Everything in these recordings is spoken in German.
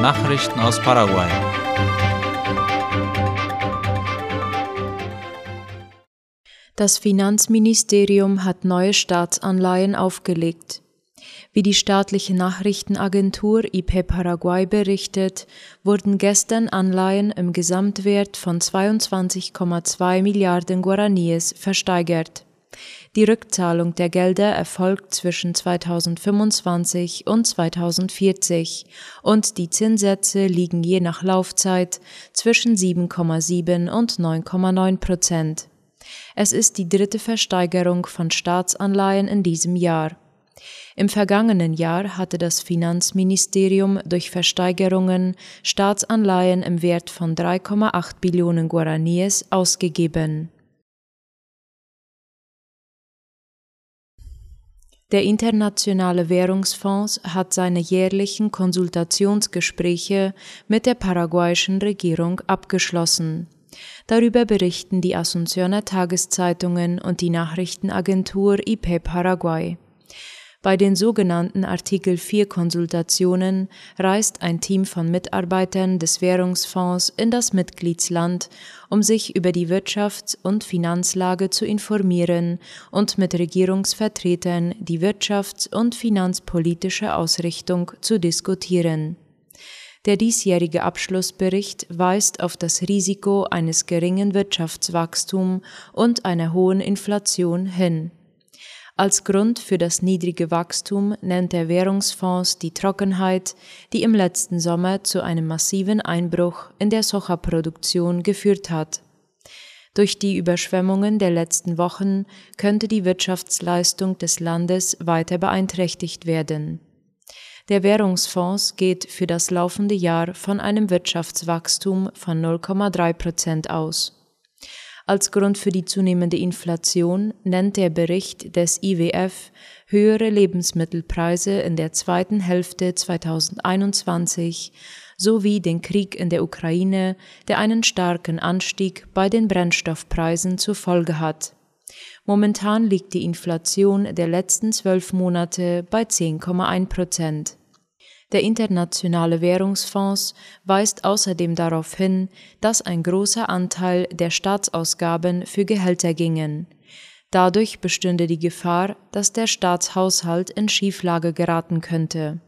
Nachrichten aus Paraguay. Das Finanzministerium hat neue Staatsanleihen aufgelegt. Wie die staatliche Nachrichtenagentur IP Paraguay berichtet, wurden gestern Anleihen im Gesamtwert von 22,2 Milliarden Guaraníes versteigert. Die Rückzahlung der Gelder erfolgt zwischen 2025 und 2040 und die Zinssätze liegen je nach Laufzeit zwischen 7,7 und 9,9 Prozent. Es ist die dritte Versteigerung von Staatsanleihen in diesem Jahr. Im vergangenen Jahr hatte das Finanzministerium durch Versteigerungen Staatsanleihen im Wert von 3,8 Billionen Guaraníes ausgegeben. Der Internationale Währungsfonds hat seine jährlichen Konsultationsgespräche mit der paraguayischen Regierung abgeschlossen. Darüber berichten die Asuncioner Tageszeitungen und die Nachrichtenagentur IP Paraguay. Bei den sogenannten Artikel 4 Konsultationen reist ein Team von Mitarbeitern des Währungsfonds in das Mitgliedsland, um sich über die Wirtschafts- und Finanzlage zu informieren und mit Regierungsvertretern die wirtschafts- und finanzpolitische Ausrichtung zu diskutieren. Der diesjährige Abschlussbericht weist auf das Risiko eines geringen Wirtschaftswachstums und einer hohen Inflation hin. Als Grund für das niedrige Wachstum nennt der Währungsfonds die Trockenheit, die im letzten Sommer zu einem massiven Einbruch in der Soja-Produktion geführt hat. Durch die Überschwemmungen der letzten Wochen könnte die Wirtschaftsleistung des Landes weiter beeinträchtigt werden. Der Währungsfonds geht für das laufende Jahr von einem Wirtschaftswachstum von 0,3 Prozent aus. Als Grund für die zunehmende Inflation nennt der Bericht des IWF höhere Lebensmittelpreise in der zweiten Hälfte 2021 sowie den Krieg in der Ukraine, der einen starken Anstieg bei den Brennstoffpreisen zur Folge hat. Momentan liegt die Inflation der letzten zwölf Monate bei 10,1 Prozent. Der Internationale Währungsfonds weist außerdem darauf hin, dass ein großer Anteil der Staatsausgaben für Gehälter gingen. Dadurch bestünde die Gefahr, dass der Staatshaushalt in Schieflage geraten könnte.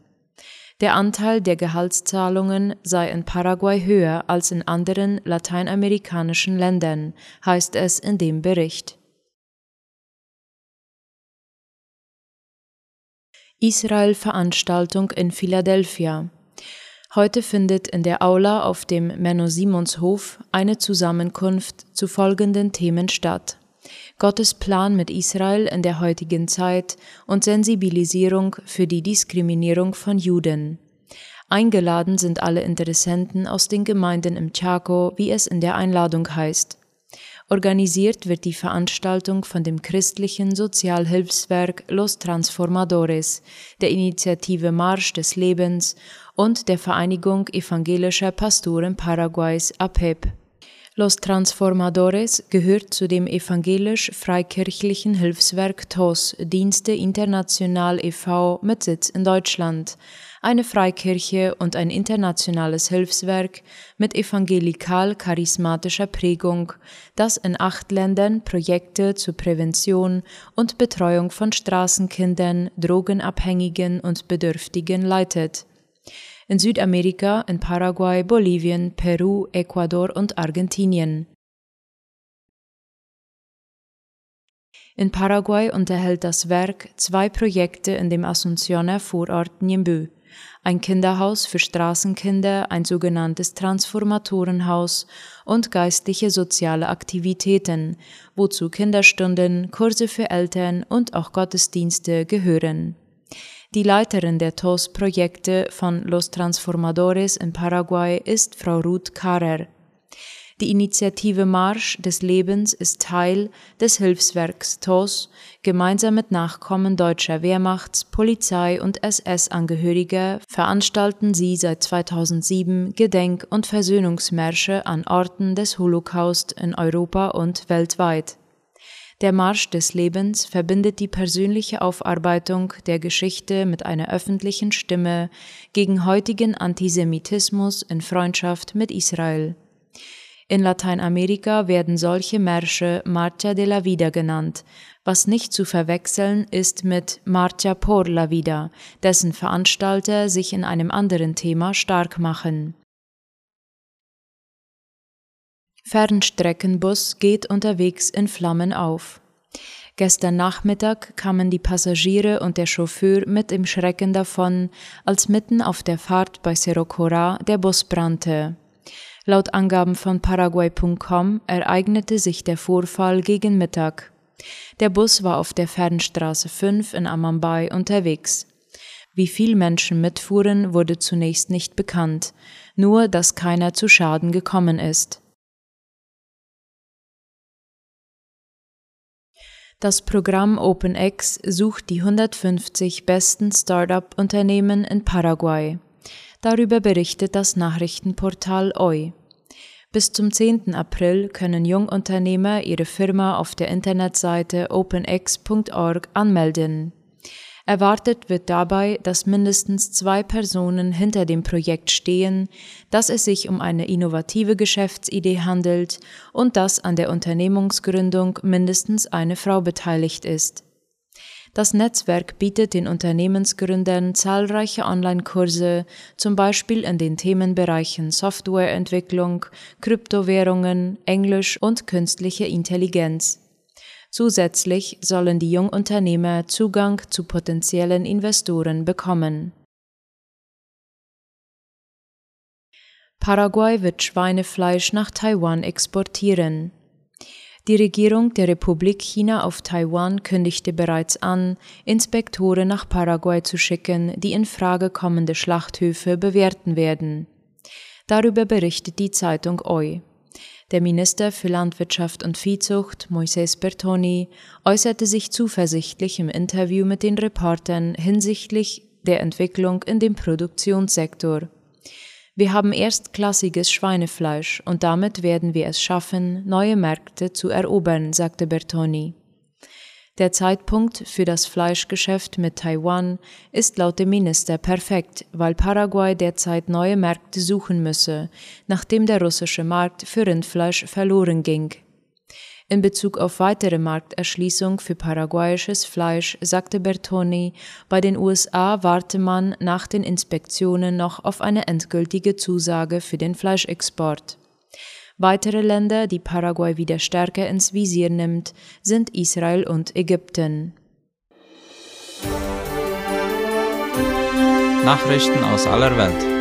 Der Anteil der Gehaltszahlungen sei in Paraguay höher als in anderen lateinamerikanischen Ländern, heißt es in dem Bericht. Israel-Veranstaltung in Philadelphia. Heute findet in der Aula auf dem Menno-Simons-Hof eine Zusammenkunft zu folgenden Themen statt. Gottes Plan mit Israel in der heutigen Zeit und Sensibilisierung für die Diskriminierung von Juden. Eingeladen sind alle Interessenten aus den Gemeinden im Chaco, wie es in der Einladung heißt. Organisiert wird die Veranstaltung von dem christlichen Sozialhilfswerk Los Transformadores, der Initiative Marsch des Lebens und der Vereinigung evangelischer Pastoren Paraguays APEP. Los Transformadores gehört zu dem evangelisch-freikirchlichen Hilfswerk TOS, Dienste International e.V. mit Sitz in Deutschland, eine Freikirche und ein internationales Hilfswerk mit evangelikal-charismatischer Prägung, das in acht Ländern Projekte zur Prävention und Betreuung von Straßenkindern, Drogenabhängigen und Bedürftigen leitet. In Südamerika, in Paraguay, Bolivien, Peru, Ecuador und Argentinien. In Paraguay unterhält das Werk zwei Projekte in dem Asuncioner Vorort Niembü ein Kinderhaus für Straßenkinder, ein sogenanntes Transformatorenhaus und geistliche soziale Aktivitäten, wozu Kinderstunden, Kurse für Eltern und auch Gottesdienste gehören. Die Leiterin der TOS-Projekte von Los Transformadores in Paraguay ist Frau Ruth Karer. Die Initiative Marsch des Lebens ist Teil des Hilfswerks TOS, gemeinsam mit Nachkommen deutscher Wehrmachts-, Polizei- und SS-Angehöriger veranstalten sie seit 2007 Gedenk- und Versöhnungsmärsche an Orten des Holocaust in Europa und weltweit. Der Marsch des Lebens verbindet die persönliche Aufarbeitung der Geschichte mit einer öffentlichen Stimme gegen heutigen Antisemitismus in Freundschaft mit Israel. In Lateinamerika werden solche Märsche Marcha de la Vida genannt, was nicht zu verwechseln ist mit Marcha por la Vida, dessen Veranstalter sich in einem anderen Thema stark machen. Fernstreckenbus geht unterwegs in Flammen auf. Gestern Nachmittag kamen die Passagiere und der Chauffeur mit dem Schrecken davon, als mitten auf der Fahrt bei Cerro Cora der Bus brannte. Laut Angaben von Paraguay.com ereignete sich der Vorfall gegen Mittag. Der Bus war auf der Fernstraße 5 in Amambay unterwegs. Wie viel Menschen mitfuhren, wurde zunächst nicht bekannt, nur dass keiner zu Schaden gekommen ist. Das Programm OpenX sucht die 150 besten Start-up-Unternehmen in Paraguay. Darüber berichtet das Nachrichtenportal OI. Bis zum 10. April können Jungunternehmer ihre Firma auf der Internetseite openx.org anmelden. Erwartet wird dabei, dass mindestens zwei Personen hinter dem Projekt stehen, dass es sich um eine innovative Geschäftsidee handelt und dass an der Unternehmungsgründung mindestens eine Frau beteiligt ist. Das Netzwerk bietet den Unternehmensgründern zahlreiche Online-Kurse, zum Beispiel in den Themenbereichen Softwareentwicklung, Kryptowährungen, Englisch und künstliche Intelligenz. Zusätzlich sollen die Jungunternehmer Zugang zu potenziellen Investoren bekommen. Paraguay wird Schweinefleisch nach Taiwan exportieren. Die Regierung der Republik China auf Taiwan kündigte bereits an, Inspektoren nach Paraguay zu schicken, die in Frage kommende Schlachthöfe bewerten werden. Darüber berichtet die Zeitung OI. Der Minister für Landwirtschaft und Viehzucht, Moises Bertoni, äußerte sich zuversichtlich im Interview mit den Reportern hinsichtlich der Entwicklung in dem Produktionssektor. Wir haben erstklassiges Schweinefleisch und damit werden wir es schaffen, neue Märkte zu erobern, sagte Bertoni. Der Zeitpunkt für das Fleischgeschäft mit Taiwan ist laut dem Minister perfekt, weil Paraguay derzeit neue Märkte suchen müsse, nachdem der russische Markt für Rindfleisch verloren ging. In Bezug auf weitere Markterschließung für paraguayisches Fleisch sagte Bertoni, bei den USA warte man nach den Inspektionen noch auf eine endgültige Zusage für den Fleischexport. Weitere Länder, die Paraguay wieder stärker ins Visier nimmt, sind Israel und Ägypten. Nachrichten aus aller Welt.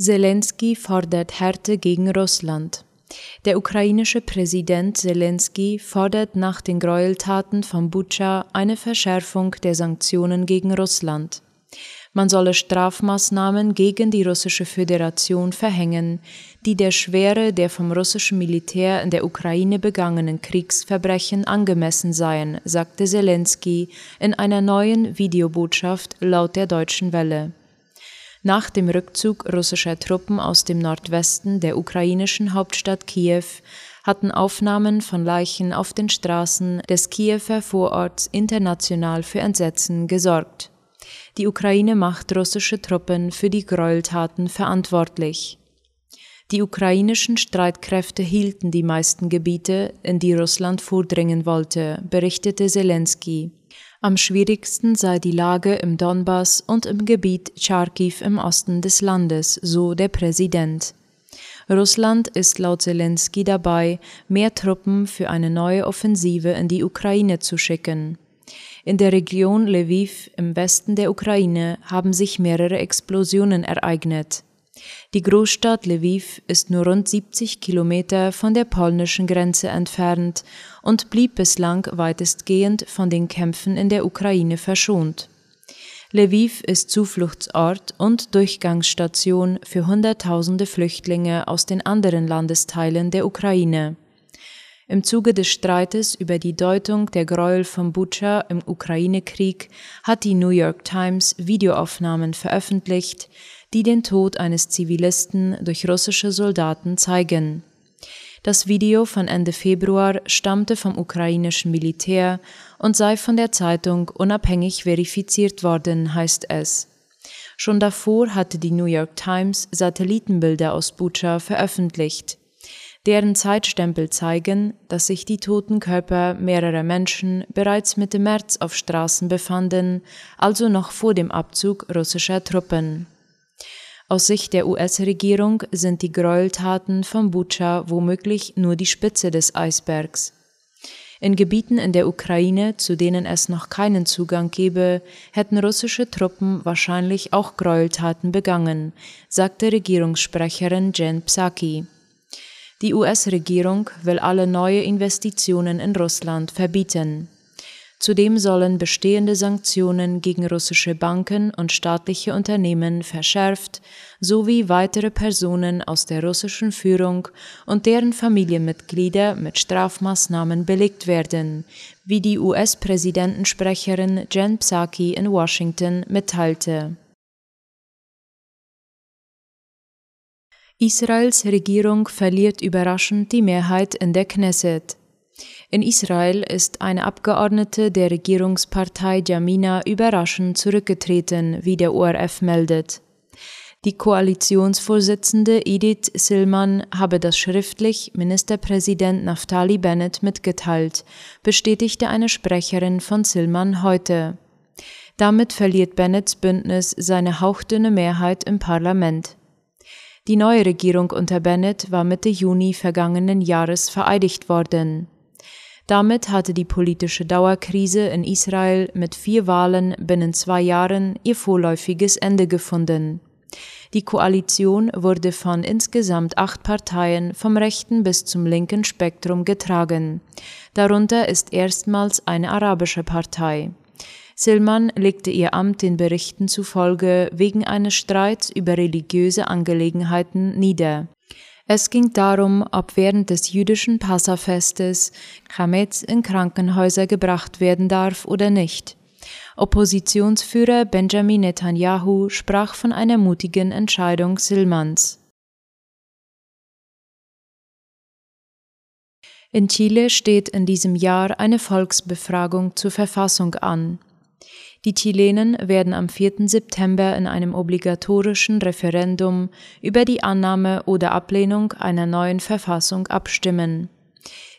Zelensky fordert Härte gegen Russland. Der ukrainische Präsident Zelensky fordert nach den Gräueltaten von Butscha eine Verschärfung der Sanktionen gegen Russland. Man solle Strafmaßnahmen gegen die russische Föderation verhängen, die der Schwere der vom russischen Militär in der Ukraine begangenen Kriegsverbrechen angemessen seien, sagte Zelensky in einer neuen Videobotschaft laut der Deutschen Welle. Nach dem Rückzug russischer Truppen aus dem Nordwesten der ukrainischen Hauptstadt Kiew hatten Aufnahmen von Leichen auf den Straßen des Kiewer Vororts international für Entsetzen gesorgt. Die Ukraine macht russische Truppen für die Gräueltaten verantwortlich. Die ukrainischen Streitkräfte hielten die meisten Gebiete, in die Russland vordringen wollte, berichtete Zelensky. Am schwierigsten sei die Lage im Donbass und im Gebiet Charkiw im Osten des Landes, so der Präsident. Russland ist laut Zelensky dabei, mehr Truppen für eine neue Offensive in die Ukraine zu schicken. In der Region Lviv im Westen der Ukraine haben sich mehrere Explosionen ereignet. Die Großstadt Lviv ist nur rund 70 Kilometer von der polnischen Grenze entfernt und blieb bislang weitestgehend von den Kämpfen in der Ukraine verschont. Lviv ist Zufluchtsort und Durchgangsstation für Hunderttausende Flüchtlinge aus den anderen Landesteilen der Ukraine. Im Zuge des Streites über die Deutung der Gräuel von Butscha im Ukraine-Krieg hat die New York Times Videoaufnahmen veröffentlicht, die den Tod eines Zivilisten durch russische Soldaten zeigen. Das Video von Ende Februar stammte vom ukrainischen Militär und sei von der Zeitung unabhängig verifiziert worden, heißt es. Schon davor hatte die New York Times Satellitenbilder aus Bucha veröffentlicht. Deren Zeitstempel zeigen, dass sich die toten Körper mehrerer Menschen bereits Mitte März auf Straßen befanden, also noch vor dem Abzug russischer Truppen. Aus Sicht der US-Regierung sind die Gräueltaten von Bucha womöglich nur die Spitze des Eisbergs. In Gebieten in der Ukraine, zu denen es noch keinen Zugang gebe, hätten russische Truppen wahrscheinlich auch Gräueltaten begangen, sagte Regierungssprecherin Jen Psaki. Die US-Regierung will alle neue Investitionen in Russland verbieten. Zudem sollen bestehende Sanktionen gegen russische Banken und staatliche Unternehmen verschärft sowie weitere Personen aus der russischen Führung und deren Familienmitglieder mit Strafmaßnahmen belegt werden, wie die US-Präsidentensprecherin Jen Psaki in Washington mitteilte. Israels Regierung verliert überraschend die Mehrheit in der Knesset. In Israel ist eine Abgeordnete der Regierungspartei Jamina überraschend zurückgetreten, wie der ORF meldet. Die Koalitionsvorsitzende Edith Silman habe das schriftlich Ministerpräsident Naftali Bennett mitgeteilt, bestätigte eine Sprecherin von Silman heute. Damit verliert Bennetts Bündnis seine hauchdünne Mehrheit im Parlament. Die neue Regierung unter Bennett war Mitte Juni vergangenen Jahres vereidigt worden. Damit hatte die politische Dauerkrise in Israel mit vier Wahlen binnen zwei Jahren ihr vorläufiges Ende gefunden. Die Koalition wurde von insgesamt acht Parteien vom rechten bis zum linken Spektrum getragen. Darunter ist erstmals eine arabische Partei. Silman legte ihr Amt den Berichten zufolge wegen eines Streits über religiöse Angelegenheiten nieder. Es ging darum, ob während des jüdischen Passafestes Chametz in Krankenhäuser gebracht werden darf oder nicht. Oppositionsführer Benjamin Netanyahu sprach von einer mutigen Entscheidung Silmans. In Chile steht in diesem Jahr eine Volksbefragung zur Verfassung an. Die Chilenen werden am 4. September in einem obligatorischen Referendum über die Annahme oder Ablehnung einer neuen Verfassung abstimmen.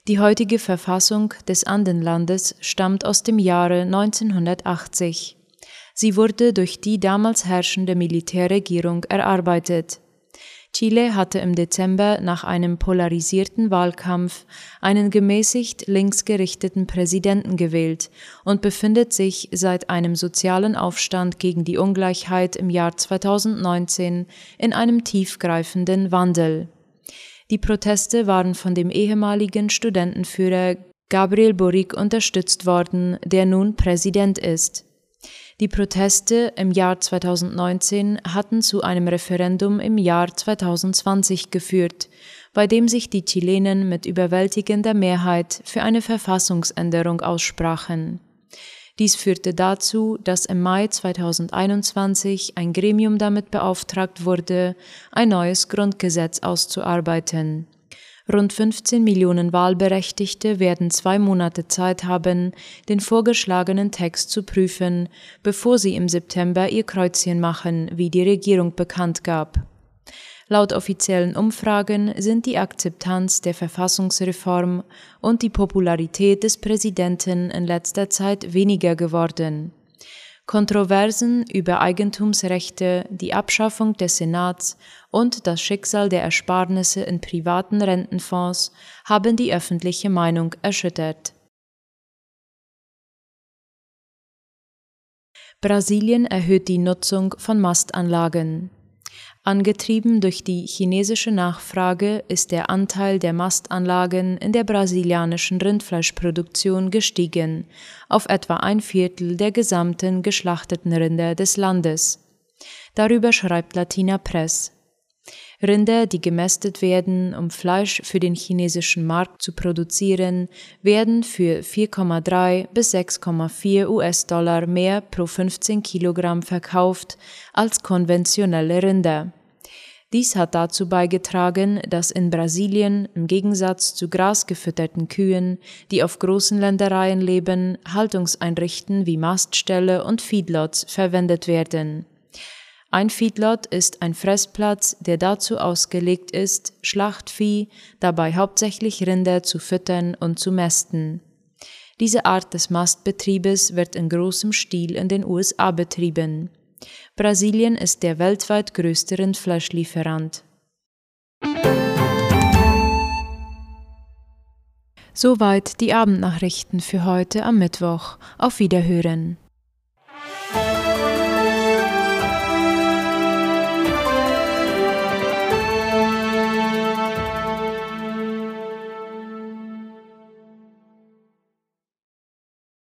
Die heutige Verfassung des Andenlandes stammt aus dem Jahre 1980. Sie wurde durch die damals herrschende Militärregierung erarbeitet. Chile hatte im Dezember nach einem polarisierten Wahlkampf einen gemäßigt linksgerichteten Präsidenten gewählt und befindet sich seit einem sozialen Aufstand gegen die Ungleichheit im Jahr 2019 in einem tiefgreifenden Wandel. Die Proteste waren von dem ehemaligen Studentenführer Gabriel Boric unterstützt worden, der nun Präsident ist. Die Proteste im Jahr 2019 hatten zu einem Referendum im Jahr 2020 geführt, bei dem sich die Chilenen mit überwältigender Mehrheit für eine Verfassungsänderung aussprachen. Dies führte dazu, dass im Mai 2021 ein Gremium damit beauftragt wurde, ein neues Grundgesetz auszuarbeiten. Rund 15 Millionen Wahlberechtigte werden zwei Monate Zeit haben, den vorgeschlagenen Text zu prüfen, bevor sie im September ihr Kreuzchen machen, wie die Regierung bekannt gab. Laut offiziellen Umfragen sind die Akzeptanz der Verfassungsreform und die Popularität des Präsidenten in letzter Zeit weniger geworden. Kontroversen über Eigentumsrechte, die Abschaffung des Senats und das Schicksal der Ersparnisse in privaten Rentenfonds haben die öffentliche Meinung erschüttert. Brasilien erhöht die Nutzung von Mastanlagen. Angetrieben durch die chinesische Nachfrage ist der Anteil der Mastanlagen in der brasilianischen Rindfleischproduktion gestiegen auf etwa ein Viertel der gesamten geschlachteten Rinder des Landes. Darüber schreibt Latina Press. Rinder, die gemästet werden, um Fleisch für den chinesischen Markt zu produzieren, werden für 4,3 bis 6,4 US-Dollar mehr pro 15 Kilogramm verkauft als konventionelle Rinder. Dies hat dazu beigetragen, dass in Brasilien im Gegensatz zu grasgefütterten Kühen, die auf großen Ländereien leben, Haltungseinrichten wie Mastställe und Feedlots verwendet werden. Ein Feedlot ist ein Fressplatz, der dazu ausgelegt ist, Schlachtvieh, dabei hauptsächlich Rinder zu füttern und zu mästen. Diese Art des Mastbetriebes wird in großem Stil in den USA betrieben. Brasilien ist der weltweit größte Rindfleischlieferant. Soweit die Abendnachrichten für heute am Mittwoch. Auf Wiederhören.